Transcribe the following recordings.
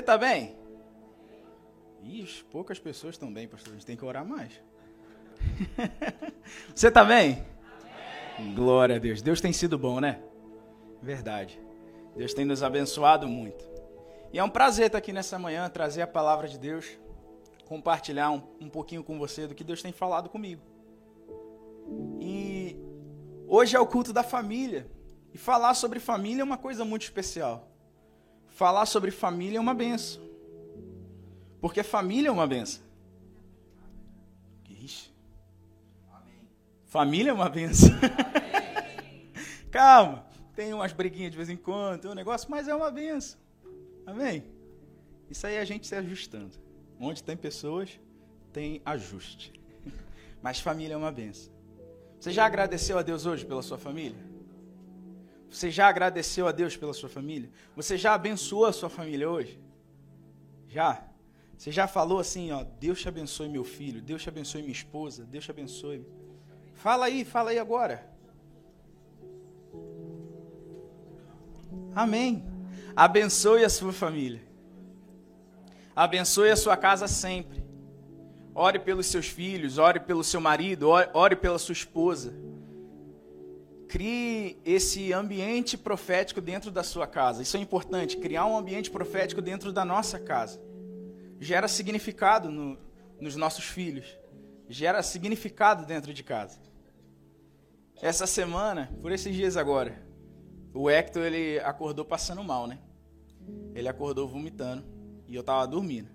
Você está bem? Ixi, poucas pessoas estão bem, pastor. A gente tem que orar mais. Você está bem? Amém. Glória a Deus. Deus tem sido bom, né? Verdade. Deus tem nos abençoado muito. E é um prazer estar aqui nessa manhã, trazer a palavra de Deus, compartilhar um, um pouquinho com você do que Deus tem falado comigo. E hoje é o culto da família. E falar sobre família é uma coisa muito especial. Falar sobre família é uma benção. Porque família é uma benção. Ixi. Família é uma benção. Calma. Tem umas briguinhas de vez em quando, tem um negócio, mas é uma benção. Amém? Isso aí é a gente se ajustando. Onde tem pessoas, tem ajuste. Mas família é uma benção. Você já agradeceu a Deus hoje pela sua família? Você já agradeceu a Deus pela sua família? Você já abençoou a sua família hoje? Já? Você já falou assim, ó, Deus te abençoe meu filho, Deus te abençoe minha esposa, Deus te abençoe. Fala aí, fala aí agora. Amém. Abençoe a sua família. Abençoe a sua casa sempre. Ore pelos seus filhos, ore pelo seu marido, ore, ore pela sua esposa. Crie esse ambiente profético dentro da sua casa. Isso é importante, criar um ambiente profético dentro da nossa casa. Gera significado no, nos nossos filhos. Gera significado dentro de casa. Essa semana, por esses dias agora, o Hector, ele acordou passando mal, né? Ele acordou vomitando e eu tava dormindo.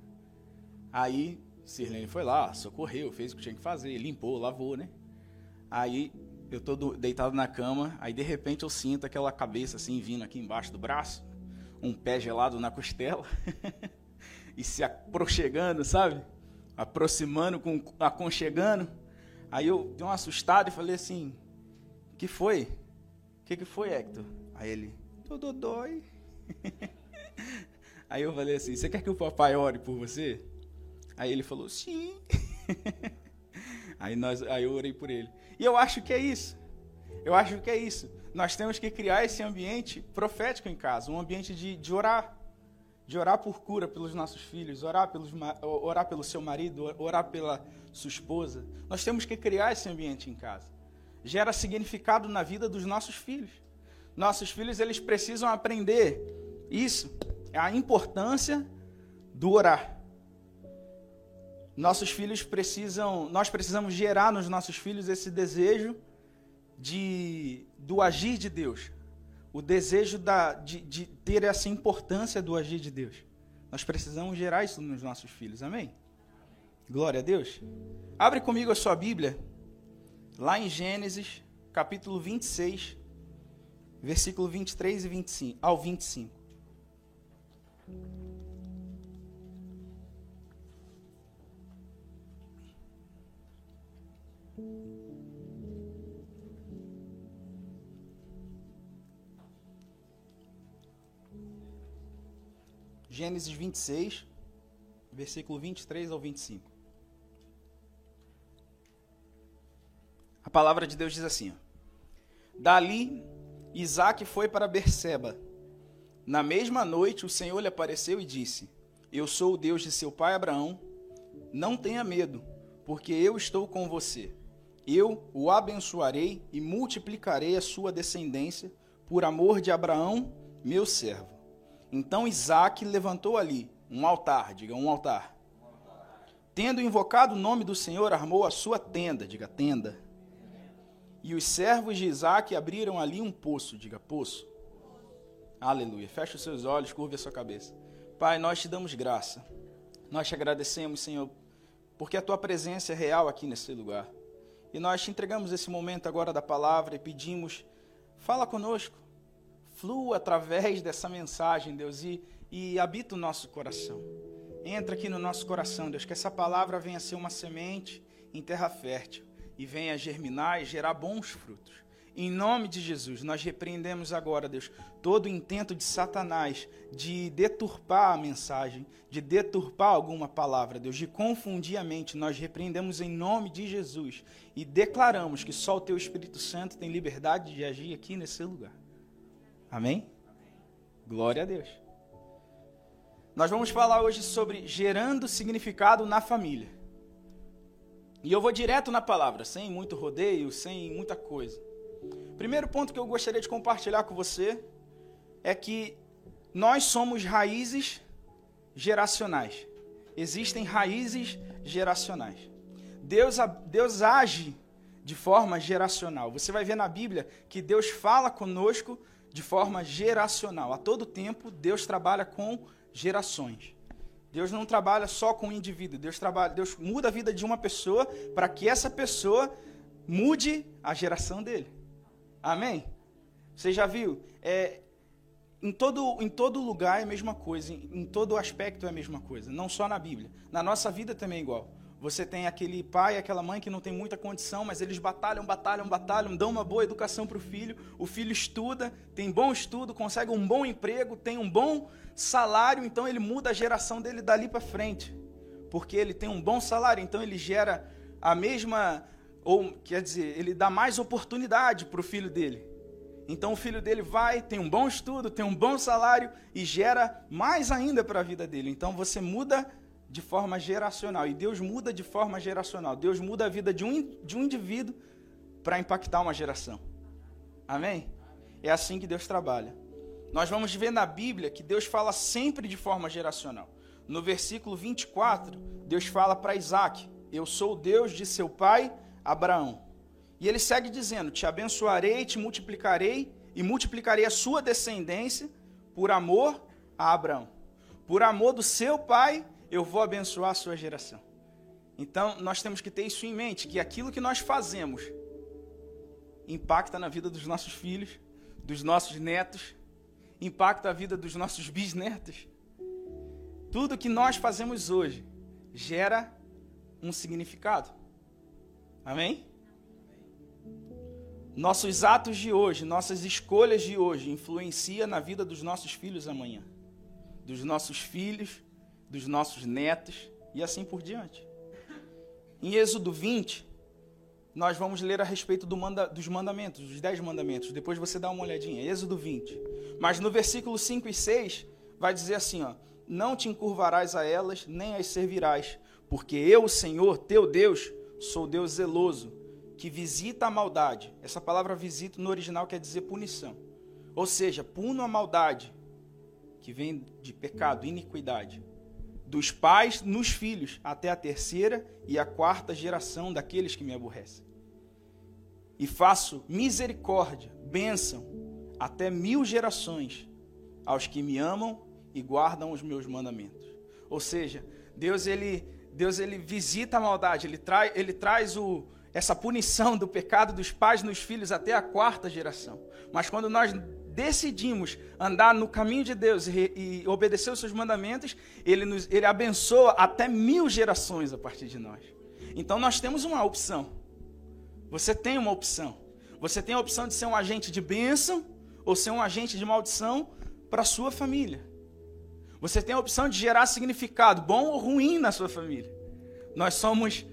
Aí, Sirlene foi lá, socorreu, fez o que tinha que fazer, limpou, lavou, né? Aí, eu tô deitado na cama, aí de repente eu sinto aquela cabeça assim vindo aqui embaixo do braço, um pé gelado na costela e se aproximando, sabe? Aproximando, com, aconchegando. Aí eu dei uma assustada e falei assim: que foi? O que, que foi, Hector? Aí ele, tudo dói. Aí eu falei assim, você quer que o papai ore por você? Aí ele falou, sim. aí, nós, aí eu orei por ele. E eu acho que é isso. Eu acho que é isso. Nós temos que criar esse ambiente profético em casa, um ambiente de, de orar. De orar por cura pelos nossos filhos, orar, pelos, orar pelo seu marido, orar pela sua esposa. Nós temos que criar esse ambiente em casa. Gera significado na vida dos nossos filhos. Nossos filhos eles precisam aprender isso, é a importância do orar. Nossos filhos precisam, nós precisamos gerar nos nossos filhos esse desejo de do agir de Deus, o desejo da, de, de ter essa importância do agir de Deus. Nós precisamos gerar isso nos nossos filhos, amém? Glória a Deus. Abre comigo a sua Bíblia, lá em Gênesis, capítulo 26, versículo 23 e 25, ao 25. Gênesis 26, versículo 23 ao 25. A palavra de Deus diz assim: Dali Isaac foi para Berseba. Na mesma noite, o Senhor lhe apareceu e disse: Eu sou o Deus de seu pai Abraão. Não tenha medo, porque eu estou com você. Eu o abençoarei e multiplicarei a sua descendência por amor de Abraão, meu servo. Então Isaac levantou ali um altar, diga um altar. Tendo invocado o nome do Senhor, armou a sua tenda, diga tenda e os servos de Isaac abriram ali um poço, diga poço. Aleluia. Feche os seus olhos, curve a sua cabeça. Pai, nós te damos graça. Nós te agradecemos, Senhor, porque a tua presença é real aqui nesse lugar. E nós te entregamos esse momento agora da palavra e pedimos, fala conosco, flua através dessa mensagem, Deus, e, e habita o nosso coração. Entra aqui no nosso coração, Deus, que essa palavra venha ser uma semente em terra fértil e venha germinar e gerar bons frutos. Em nome de Jesus, nós repreendemos agora, Deus, todo o intento de Satanás de deturpar a mensagem, de deturpar alguma palavra, Deus, de confundir a mente. Nós repreendemos em nome de Jesus e declaramos que só o Teu Espírito Santo tem liberdade de agir aqui nesse lugar. Amém? Glória a Deus. Nós vamos falar hoje sobre gerando significado na família. E eu vou direto na palavra, sem muito rodeio, sem muita coisa. Primeiro ponto que eu gostaria de compartilhar com você é que nós somos raízes geracionais. Existem raízes geracionais. Deus, Deus age de forma geracional. Você vai ver na Bíblia que Deus fala conosco de forma geracional. A todo tempo, Deus trabalha com gerações. Deus não trabalha só com o indivíduo, Deus trabalha, Deus muda a vida de uma pessoa para que essa pessoa mude a geração dele. Amém? Você já viu? É, em, todo, em todo lugar é a mesma coisa, em, em todo aspecto é a mesma coisa, não só na Bíblia. Na nossa vida também é igual. Você tem aquele pai, aquela mãe que não tem muita condição, mas eles batalham, batalham, batalham, dão uma boa educação para o filho. O filho estuda, tem bom estudo, consegue um bom emprego, tem um bom salário, então ele muda a geração dele dali para frente. Porque ele tem um bom salário, então ele gera a mesma, ou quer dizer, ele dá mais oportunidade para o filho dele. Então o filho dele vai, tem um bom estudo, tem um bom salário e gera mais ainda para a vida dele. Então você muda de forma geracional. E Deus muda de forma geracional. Deus muda a vida de um, de um indivíduo para impactar uma geração. Amém? É assim que Deus trabalha. Nós vamos ver na Bíblia que Deus fala sempre de forma geracional. No versículo 24, Deus fala para Isaac: Eu sou o Deus de seu pai Abraão. E ele segue dizendo: Te abençoarei, te multiplicarei e multiplicarei a sua descendência por amor a Abraão. Por amor do seu pai eu vou abençoar a sua geração. Então, nós temos que ter isso em mente, que aquilo que nós fazemos impacta na vida dos nossos filhos, dos nossos netos, impacta a vida dos nossos bisnetos. Tudo que nós fazemos hoje gera um significado. Amém? Nossos atos de hoje, nossas escolhas de hoje influenciam na vida dos nossos filhos amanhã, dos nossos filhos, dos nossos netos e assim por diante. Em Êxodo 20, nós vamos ler a respeito do manda, dos mandamentos, dos dez mandamentos. Depois você dá uma olhadinha. Êxodo 20. Mas no versículo 5 e 6, vai dizer assim: ó, Não te encurvarás a elas, nem as servirás, porque eu, o Senhor, teu Deus, sou Deus zeloso, que visita a maldade. Essa palavra visita no original quer dizer punição. Ou seja, puno a maldade, que vem de pecado, iniquidade dos pais nos filhos, até a terceira e a quarta geração daqueles que me aborrecem. E faço misericórdia, bênção, até mil gerações aos que me amam e guardam os meus mandamentos. Ou seja, Deus ele, Deus ele visita a maldade, ele, trai, ele traz o, essa punição do pecado dos pais nos filhos até a quarta geração. Mas quando nós decidimos andar no caminho de Deus e, e obedecer os seus mandamentos, ele, nos, ele abençoa até mil gerações a partir de nós. Então nós temos uma opção. Você tem uma opção. Você tem a opção de ser um agente de bênção ou ser um agente de maldição para sua família. Você tem a opção de gerar significado, bom ou ruim, na sua família. Nós somos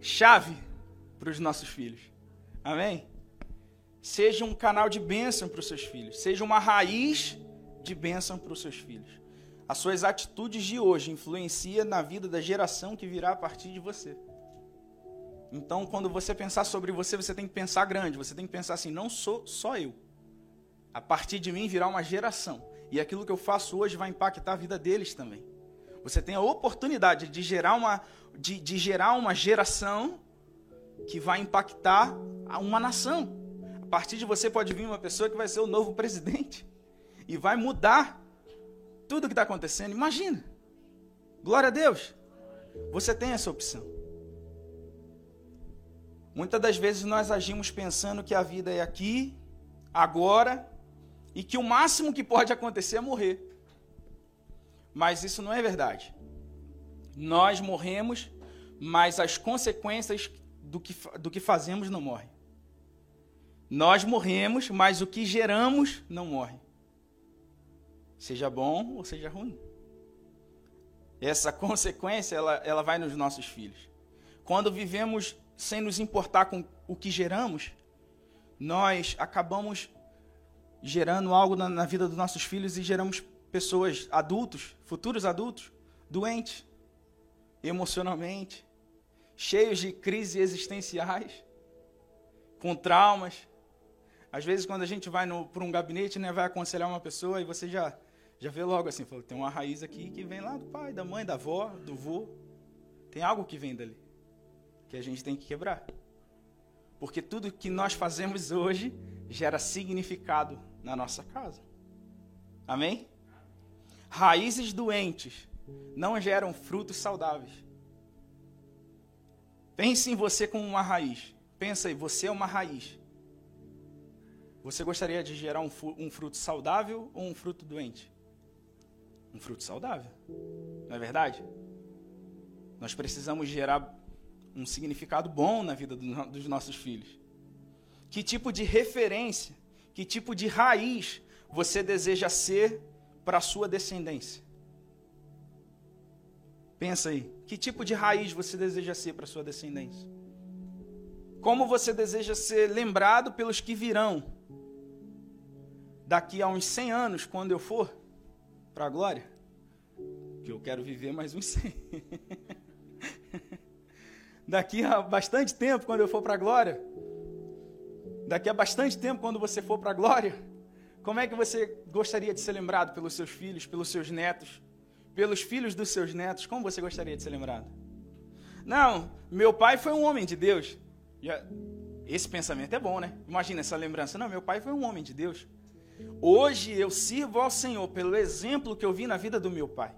chave para os nossos filhos. Amém? Seja um canal de bênção para os seus filhos. Seja uma raiz de bênção para os seus filhos. As suas atitudes de hoje influenciam na vida da geração que virá a partir de você. Então, quando você pensar sobre você, você tem que pensar grande. Você tem que pensar assim: não sou só eu. A partir de mim virá uma geração. E aquilo que eu faço hoje vai impactar a vida deles também. Você tem a oportunidade de gerar uma, de, de gerar uma geração que vai impactar uma nação partir de você pode vir uma pessoa que vai ser o novo presidente e vai mudar tudo que está acontecendo. Imagina. Glória a Deus. Você tem essa opção. Muitas das vezes nós agimos pensando que a vida é aqui, agora, e que o máximo que pode acontecer é morrer. Mas isso não é verdade. Nós morremos, mas as consequências do que, do que fazemos não morrem. Nós morremos, mas o que geramos não morre. Seja bom ou seja ruim. Essa consequência ela, ela vai nos nossos filhos. Quando vivemos sem nos importar com o que geramos, nós acabamos gerando algo na, na vida dos nossos filhos e geramos pessoas, adultos, futuros adultos, doentes, emocionalmente, cheios de crises existenciais, com traumas. Às vezes, quando a gente vai para um gabinete, né, vai aconselhar uma pessoa e você já, já vê logo assim, fala, tem uma raiz aqui que vem lá do pai, da mãe, da avó, do vô. Tem algo que vem dali, que a gente tem que quebrar. Porque tudo que nós fazemos hoje gera significado na nossa casa. Amém? Raízes doentes não geram frutos saudáveis. Pense em você como uma raiz. Pensa aí, você é uma raiz. Você gostaria de gerar um, fruto saudável ou um fruto doente? Um fruto saudável. Não é verdade? Nós precisamos gerar um significado bom na vida do, dos nossos filhos. Que tipo de referência, que tipo de raiz você deseja ser para a sua descendência? Pensa aí, que tipo de raiz você deseja ser para a sua descendência? Como você deseja ser lembrado pelos que virão daqui a uns 100 anos, quando eu for para a glória? Que eu quero viver mais uns 100. daqui a bastante tempo, quando eu for para a glória, daqui a bastante tempo, quando você for para a glória, como é que você gostaria de ser lembrado pelos seus filhos, pelos seus netos? pelos filhos dos seus netos, como você gostaria de ser lembrado? Não, meu pai foi um homem de Deus. Esse pensamento é bom, né? Imagina essa lembrança. Não, meu pai foi um homem de Deus. Hoje eu sirvo ao Senhor pelo exemplo que eu vi na vida do meu pai.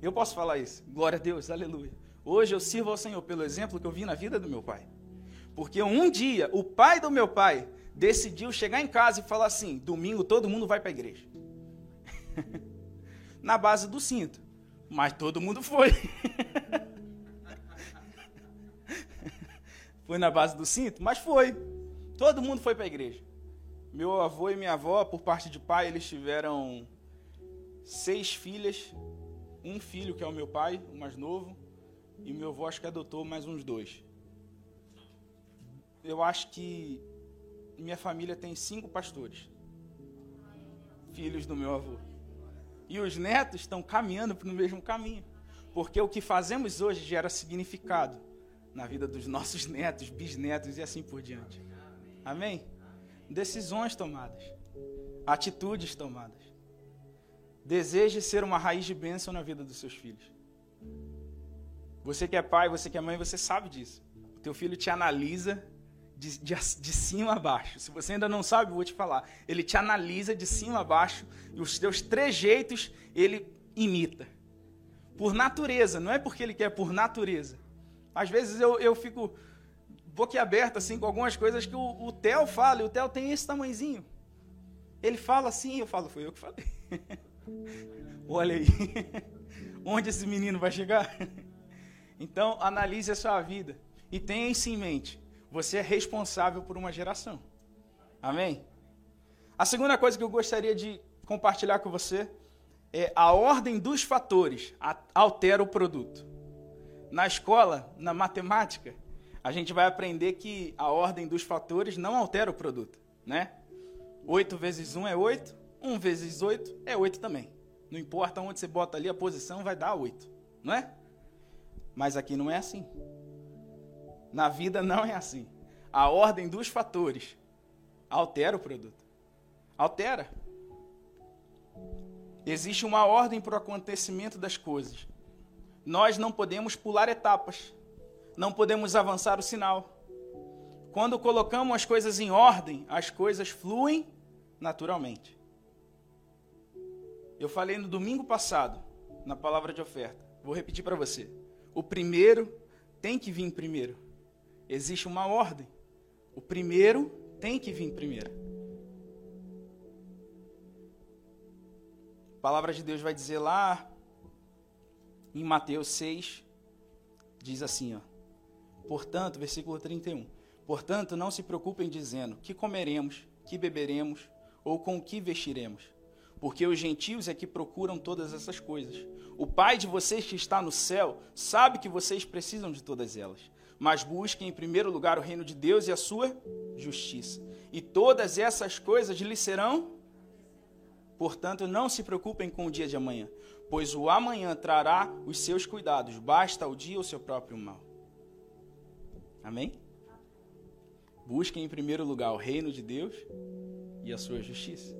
Eu posso falar isso. Glória a Deus, aleluia. Hoje eu sirvo ao Senhor pelo exemplo que eu vi na vida do meu pai. Porque um dia o pai do meu pai decidiu chegar em casa e falar assim: domingo todo mundo vai para a igreja. na base do cinto. Mas todo mundo foi. foi na base do cinto? Mas foi. Todo mundo foi para a igreja. Meu avô e minha avó, por parte de pai, eles tiveram seis filhas. Um filho, que é o meu pai, o mais novo. E meu avô acho que adotou mais uns dois. Eu acho que minha família tem cinco pastores. Filhos do meu avô. E os netos estão caminhando no mesmo caminho. Porque o que fazemos hoje gera significado na vida dos nossos netos, bisnetos e assim por diante. Amém? Decisões tomadas, atitudes tomadas. Deseje ser uma raiz de bênção na vida dos seus filhos. Você que é pai, você que é mãe, você sabe disso. O teu filho te analisa de, de, de, cima a baixo. Se você ainda não sabe, eu vou te falar. Ele te analisa de cima a baixo e os teus trejeitos ele imita. Por natureza, não é porque ele quer, por natureza. Às vezes eu, eu fico boquiaberto assim com algumas coisas que o, o Theo fala, e o Theo tem esse tamanhozinho. Ele fala assim, eu falo, foi eu que falei. Olha aí, onde esse menino vai chegar? Então, analise a sua vida e tenha isso em mente você é responsável por uma geração. Amém? A segunda coisa que eu gostaria de compartilhar com você é a ordem dos fatores altera o produto. Na escola, na matemática, a gente vai aprender que a ordem dos fatores não altera o produto, né? 8 vezes 1 é 8, 1 vezes 8 é 8 também. Não importa onde você bota ali a posição, vai dar 8, não é? Mas aqui não é assim. Na vida não é assim. A ordem dos fatores altera o produto. Altera. Existe uma ordem para o acontecimento das coisas. Nós não podemos pular etapas. Não podemos avançar o sinal. Quando colocamos as coisas em ordem, as coisas fluem naturalmente. Eu falei no domingo passado, na palavra de oferta. Vou repetir para você. O primeiro tem que vir primeiro. Existe uma ordem. O primeiro tem que vir primeiro. A palavra de Deus vai dizer lá em Mateus 6, diz assim, ó. Portanto, versículo 31. Portanto, não se preocupem dizendo que comeremos, que beberemos ou com que vestiremos, porque os gentios é que procuram todas essas coisas. O Pai de vocês que está no céu sabe que vocês precisam de todas elas mas busquem em primeiro lugar o reino de Deus e a sua justiça. E todas essas coisas lhe serão Portanto, não se preocupem com o dia de amanhã, pois o amanhã trará os seus cuidados, basta o dia o seu próprio mal. Amém? Busquem em primeiro lugar o reino de Deus e a sua justiça.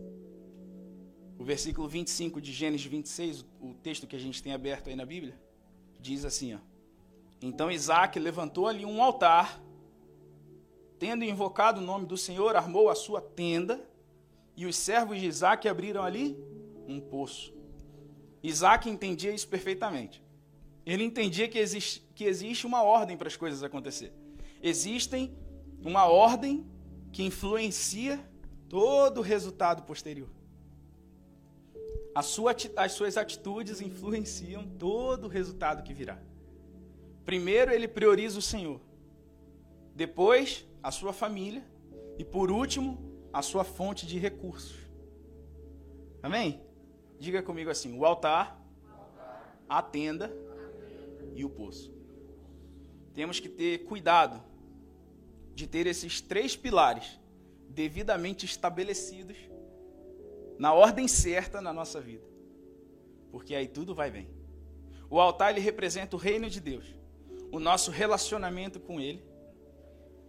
O versículo 25 de Gênesis 26, o texto que a gente tem aberto aí na Bíblia, diz assim: ó, Então Isaac levantou ali um altar, tendo invocado o nome do Senhor, armou a sua tenda, e os servos de Isaac abriram ali um poço. Isaac entendia isso perfeitamente. Ele entendia que existe, que existe uma ordem para as coisas acontecer. Existem uma ordem que influencia todo o resultado posterior. Sua, as suas atitudes influenciam todo o resultado que virá. Primeiro, ele prioriza o Senhor. Depois, a sua família. E por último, a sua fonte de recursos. Amém? Diga comigo assim: o altar, a tenda e o poço. Temos que ter cuidado de ter esses três pilares devidamente estabelecidos na ordem certa na nossa vida. Porque aí tudo vai bem. O altar ele representa o reino de Deus, o nosso relacionamento com ele,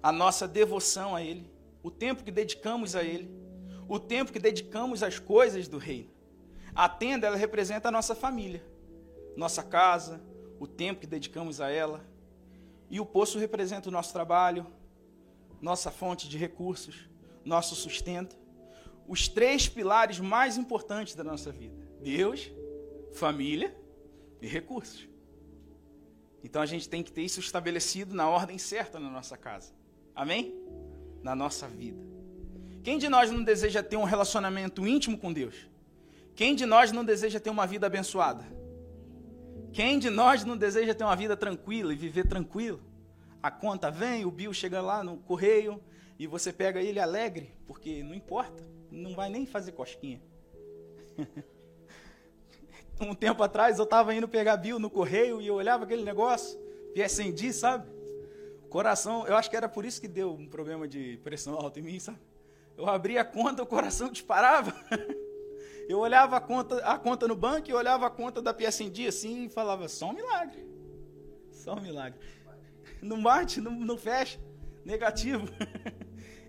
a nossa devoção a ele, o tempo que dedicamos a ele, o tempo que dedicamos às coisas do reino. A tenda ela representa a nossa família, nossa casa, o tempo que dedicamos a ela. E o poço representa o nosso trabalho, nossa fonte de recursos, nosso sustento os três pilares mais importantes da nossa vida: Deus, família e recursos. Então a gente tem que ter isso estabelecido na ordem certa na nossa casa. Amém? Na nossa vida. Quem de nós não deseja ter um relacionamento íntimo com Deus? Quem de nós não deseja ter uma vida abençoada? Quem de nós não deseja ter uma vida tranquila e viver tranquilo? A conta vem, o Bill chega lá no correio e você pega ele alegre, porque não importa não vai nem fazer cosquinha. um tempo atrás eu estava indo pegar Bill no correio e eu olhava aquele negócio, PSND, sabe? Coração, eu acho que era por isso que deu um problema de pressão alta em mim, sabe? Eu abria a conta, o coração disparava. eu olhava a conta, a conta no banco e olhava a conta da PSND assim e falava, só um milagre. Só um milagre. Não bate, não, não fecha. Negativo.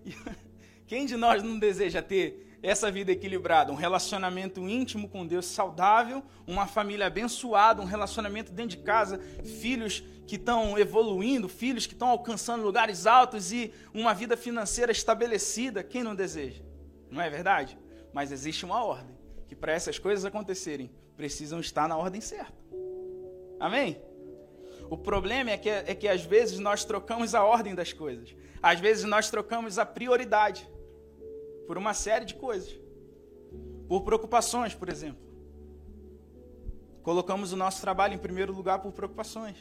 Quem de nós não deseja ter essa vida equilibrada, um relacionamento íntimo com Deus saudável, uma família abençoada, um relacionamento dentro de casa, filhos que estão evoluindo, filhos que estão alcançando lugares altos e uma vida financeira estabelecida? Quem não deseja? Não é verdade? Mas existe uma ordem, que para essas coisas acontecerem, precisam estar na ordem certa. Amém? O problema é que, é que às vezes nós trocamos a ordem das coisas. Às vezes nós trocamos a prioridade por uma série de coisas. Por preocupações, por exemplo. Colocamos o nosso trabalho em primeiro lugar por preocupações.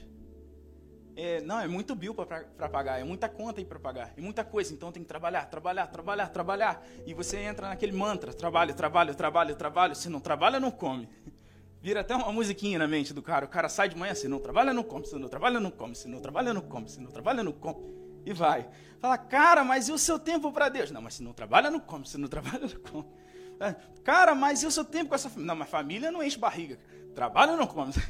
É, não, é muito bill para pagar, é muita conta aí para pagar, é muita coisa, então tem que trabalhar, trabalhar, trabalhar, trabalhar. E você entra naquele mantra: trabalho, trabalho, trabalho, trabalho. Se não trabalha, não come. Vira até uma musiquinha na mente do cara. O cara sai de manhã, se não trabalha, não come, se não trabalha, não come, se não trabalha, não come, se não trabalha, não come e vai. Fala, cara, mas e o seu tempo para Deus? Não, mas se não trabalha, não come. Se não trabalha, não come. É, cara, mas e o seu tempo com essa família? Não, mas família não enche barriga. Trabalha, não come.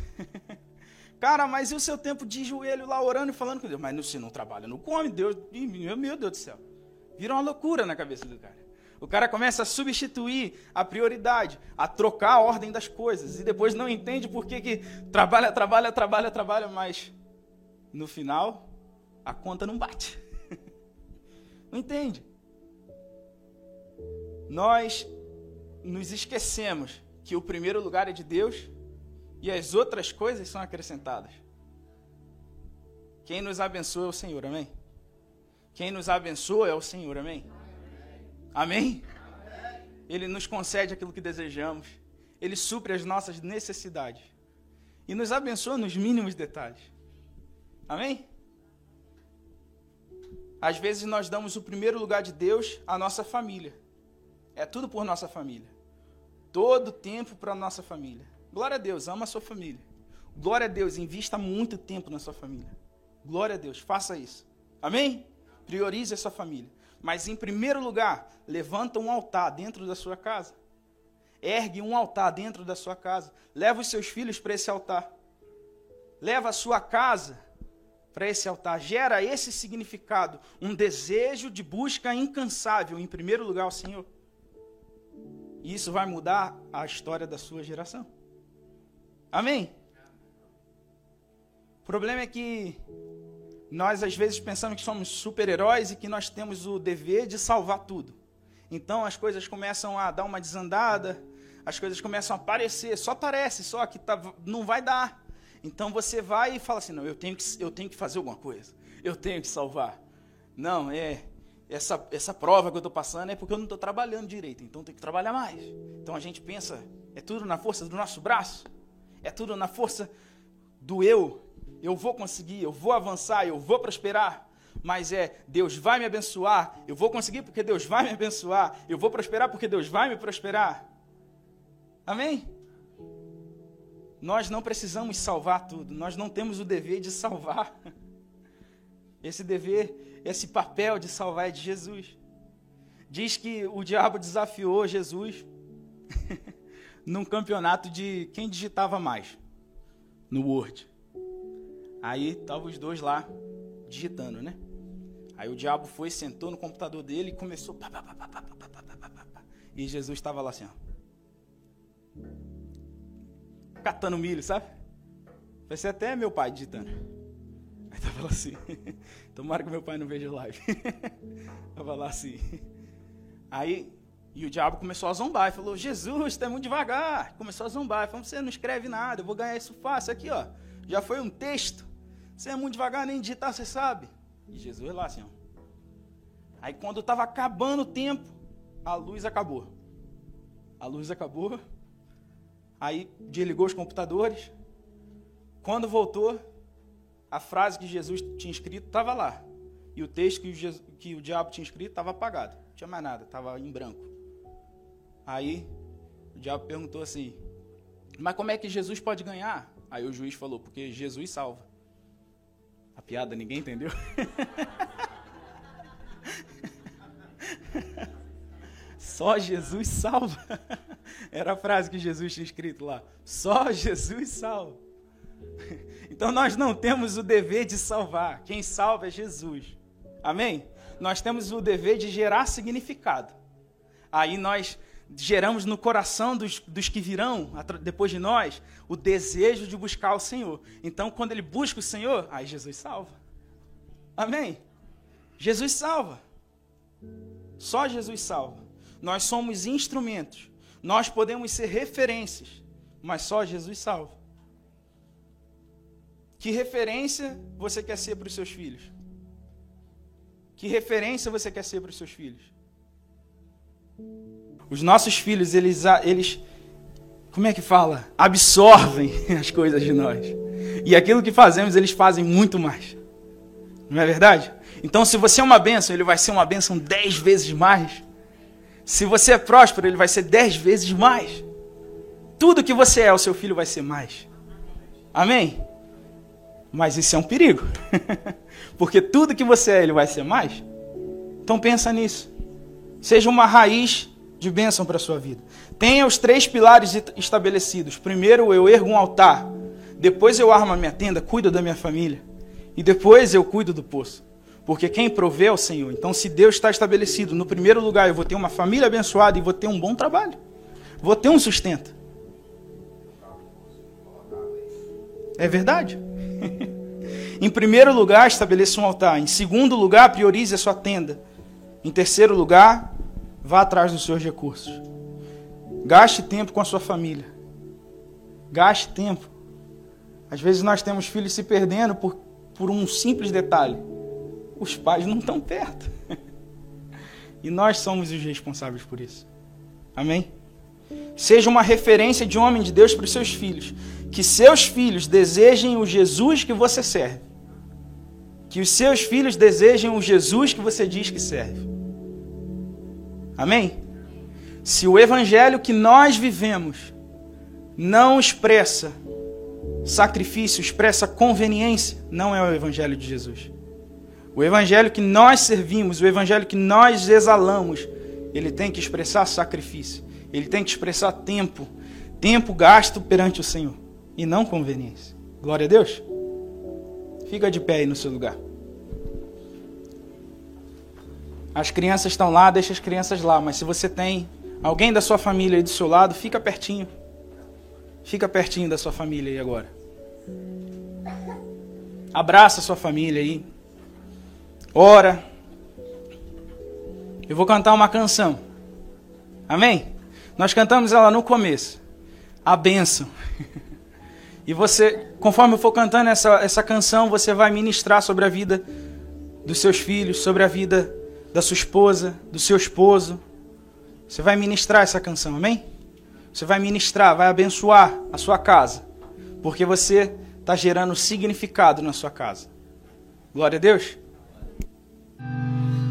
Cara, mas e o seu tempo de joelho lá orando e falando com Deus? Mas se não trabalha, não come. Deus, meu Deus do céu. Vira uma loucura na cabeça do cara. O cara começa a substituir a prioridade, a trocar a ordem das coisas. E depois não entende por que, que trabalha, trabalha, trabalha, trabalha, mas no final a conta não bate. não entende? Nós nos esquecemos que o primeiro lugar é de Deus e as outras coisas são acrescentadas. Quem nos abençoa é o Senhor, amém? Quem nos abençoa é o Senhor, amém? Amém? Ele nos concede aquilo que desejamos, ele supre as nossas necessidades e nos abençoa nos mínimos detalhes. Amém? Às vezes nós damos o primeiro lugar de Deus à nossa família. É tudo por nossa família. Todo tempo para nossa família. Glória a Deus, ama a sua família. Glória a Deus, invista muito tempo na sua família. Glória a Deus, faça isso. Amém? Priorize a sua família. Mas em primeiro lugar, levanta um altar dentro da sua casa. Ergue um altar dentro da sua casa. Leva os seus filhos para esse altar. Leva a sua casa para esse altar. Gera esse significado, um desejo de busca incansável, em primeiro lugar, ao Senhor. E isso vai mudar a história da sua geração. Amém? O problema é que nós às vezes pensamos que somos super-heróis e que nós temos o dever de salvar tudo. Então as coisas começam a dar uma desandada, as coisas começam a aparecer, só parece, só que tá, não vai dar. Então você vai e fala assim: não, eu tenho, que, eu tenho que fazer alguma coisa, eu tenho que salvar. Não, é. Essa, essa prova que eu estou passando é porque eu não estou trabalhando direito, então tenho que trabalhar mais. Então a gente pensa: é tudo na força do nosso braço, é tudo na força do eu, eu vou conseguir, eu vou avançar, eu vou prosperar. Mas é, Deus vai me abençoar, eu vou conseguir porque Deus vai me abençoar, eu vou prosperar porque Deus vai me prosperar. Amém? Nós não precisamos salvar tudo, nós não temos o dever de salvar. Esse dever, esse papel de salvar é de Jesus. Diz que o diabo desafiou Jesus num campeonato de quem digitava mais no Word. Aí estavam os dois lá digitando, né? Aí o diabo foi, sentou no computador dele e começou. Pá, pá, pá, e Jesus estava lá assim, ó. Catando milho, sabe? Vai ser até meu pai digitando. Aí tava lá assim. Tomara que meu pai não veja live. tava lá assim. Aí, e o diabo começou a zombar. E falou: Jesus, está muito devagar. Começou a zombar. Falou: Você não escreve nada, eu vou ganhar isso fácil. Aqui, ó. Já foi um texto. Você é muito devagar, nem digitar você sabe. E Jesus lá assim, ó. Aí quando estava acabando o tempo, a luz acabou. A luz acabou. Aí desligou os computadores. Quando voltou, a frase que Jesus tinha escrito estava lá. E o texto que o, Jesus, que o diabo tinha escrito estava apagado. Não tinha mais nada, estava em branco. Aí o diabo perguntou assim: Mas como é que Jesus pode ganhar? Aí o juiz falou: Porque Jesus salva. A piada ninguém entendeu? Só Jesus salva. Era a frase que Jesus tinha escrito lá. Só Jesus salva. Então nós não temos o dever de salvar. Quem salva é Jesus. Amém? Nós temos o dever de gerar significado. Aí nós geramos no coração dos, dos que virão depois de nós o desejo de buscar o Senhor. Então, quando ele busca o Senhor, aí Jesus salva. Amém? Jesus salva. Só Jesus salva. Nós somos instrumentos. Nós podemos ser referências, mas só Jesus salva. Que referência você quer ser para os seus filhos? Que referência você quer ser para os seus filhos? Os nossos filhos, eles, eles, como é que fala? Absorvem as coisas de nós. E aquilo que fazemos, eles fazem muito mais. Não é verdade? Então, se você é uma bênção, ele vai ser uma bênção dez vezes mais. Se você é próspero, ele vai ser dez vezes mais. Tudo que você é, o seu filho vai ser mais. Amém? Mas isso é um perigo. Porque tudo que você é, ele vai ser mais. Então pensa nisso. Seja uma raiz de bênção para a sua vida. Tenha os três pilares estabelecidos. Primeiro, eu ergo um altar. Depois, eu armo a minha tenda, cuido da minha família. E depois, eu cuido do poço. Porque quem provê é o Senhor. Então, se Deus está estabelecido, no primeiro lugar, eu vou ter uma família abençoada e vou ter um bom trabalho. Vou ter um sustento. É verdade? em primeiro lugar, estabeleça um altar. Em segundo lugar, priorize a sua tenda. Em terceiro lugar, Vá atrás dos seus recursos. Gaste tempo com a sua família. Gaste tempo. Às vezes nós temos filhos se perdendo por, por um simples detalhe. Os pais não estão perto. E nós somos os responsáveis por isso. Amém? Seja uma referência de homem de Deus para os seus filhos. Que seus filhos desejem o Jesus que você serve. Que os seus filhos desejem o Jesus que você diz que serve. Amém? Se o evangelho que nós vivemos não expressa sacrifício, expressa conveniência, não é o evangelho de Jesus. O evangelho que nós servimos, o evangelho que nós exalamos, ele tem que expressar sacrifício. ele tem que expressar tempo. Tempo gasto perante o Senhor e não conveniência. Glória a Deus. Fica de pé aí no seu lugar. As crianças estão lá, deixa as crianças lá, mas se você tem alguém da sua família aí do seu lado, fica pertinho. Fica pertinho da sua família aí agora. Abraça a sua família aí. Ora. Eu vou cantar uma canção. Amém? Nós cantamos ela no começo. A bênção. E você, conforme eu for cantando essa, essa canção, você vai ministrar sobre a vida dos seus filhos, sobre a vida da sua esposa, do seu esposo. Você vai ministrar essa canção, amém? Você vai ministrar, vai abençoar a sua casa. Porque você está gerando significado na sua casa. Glória a Deus. Música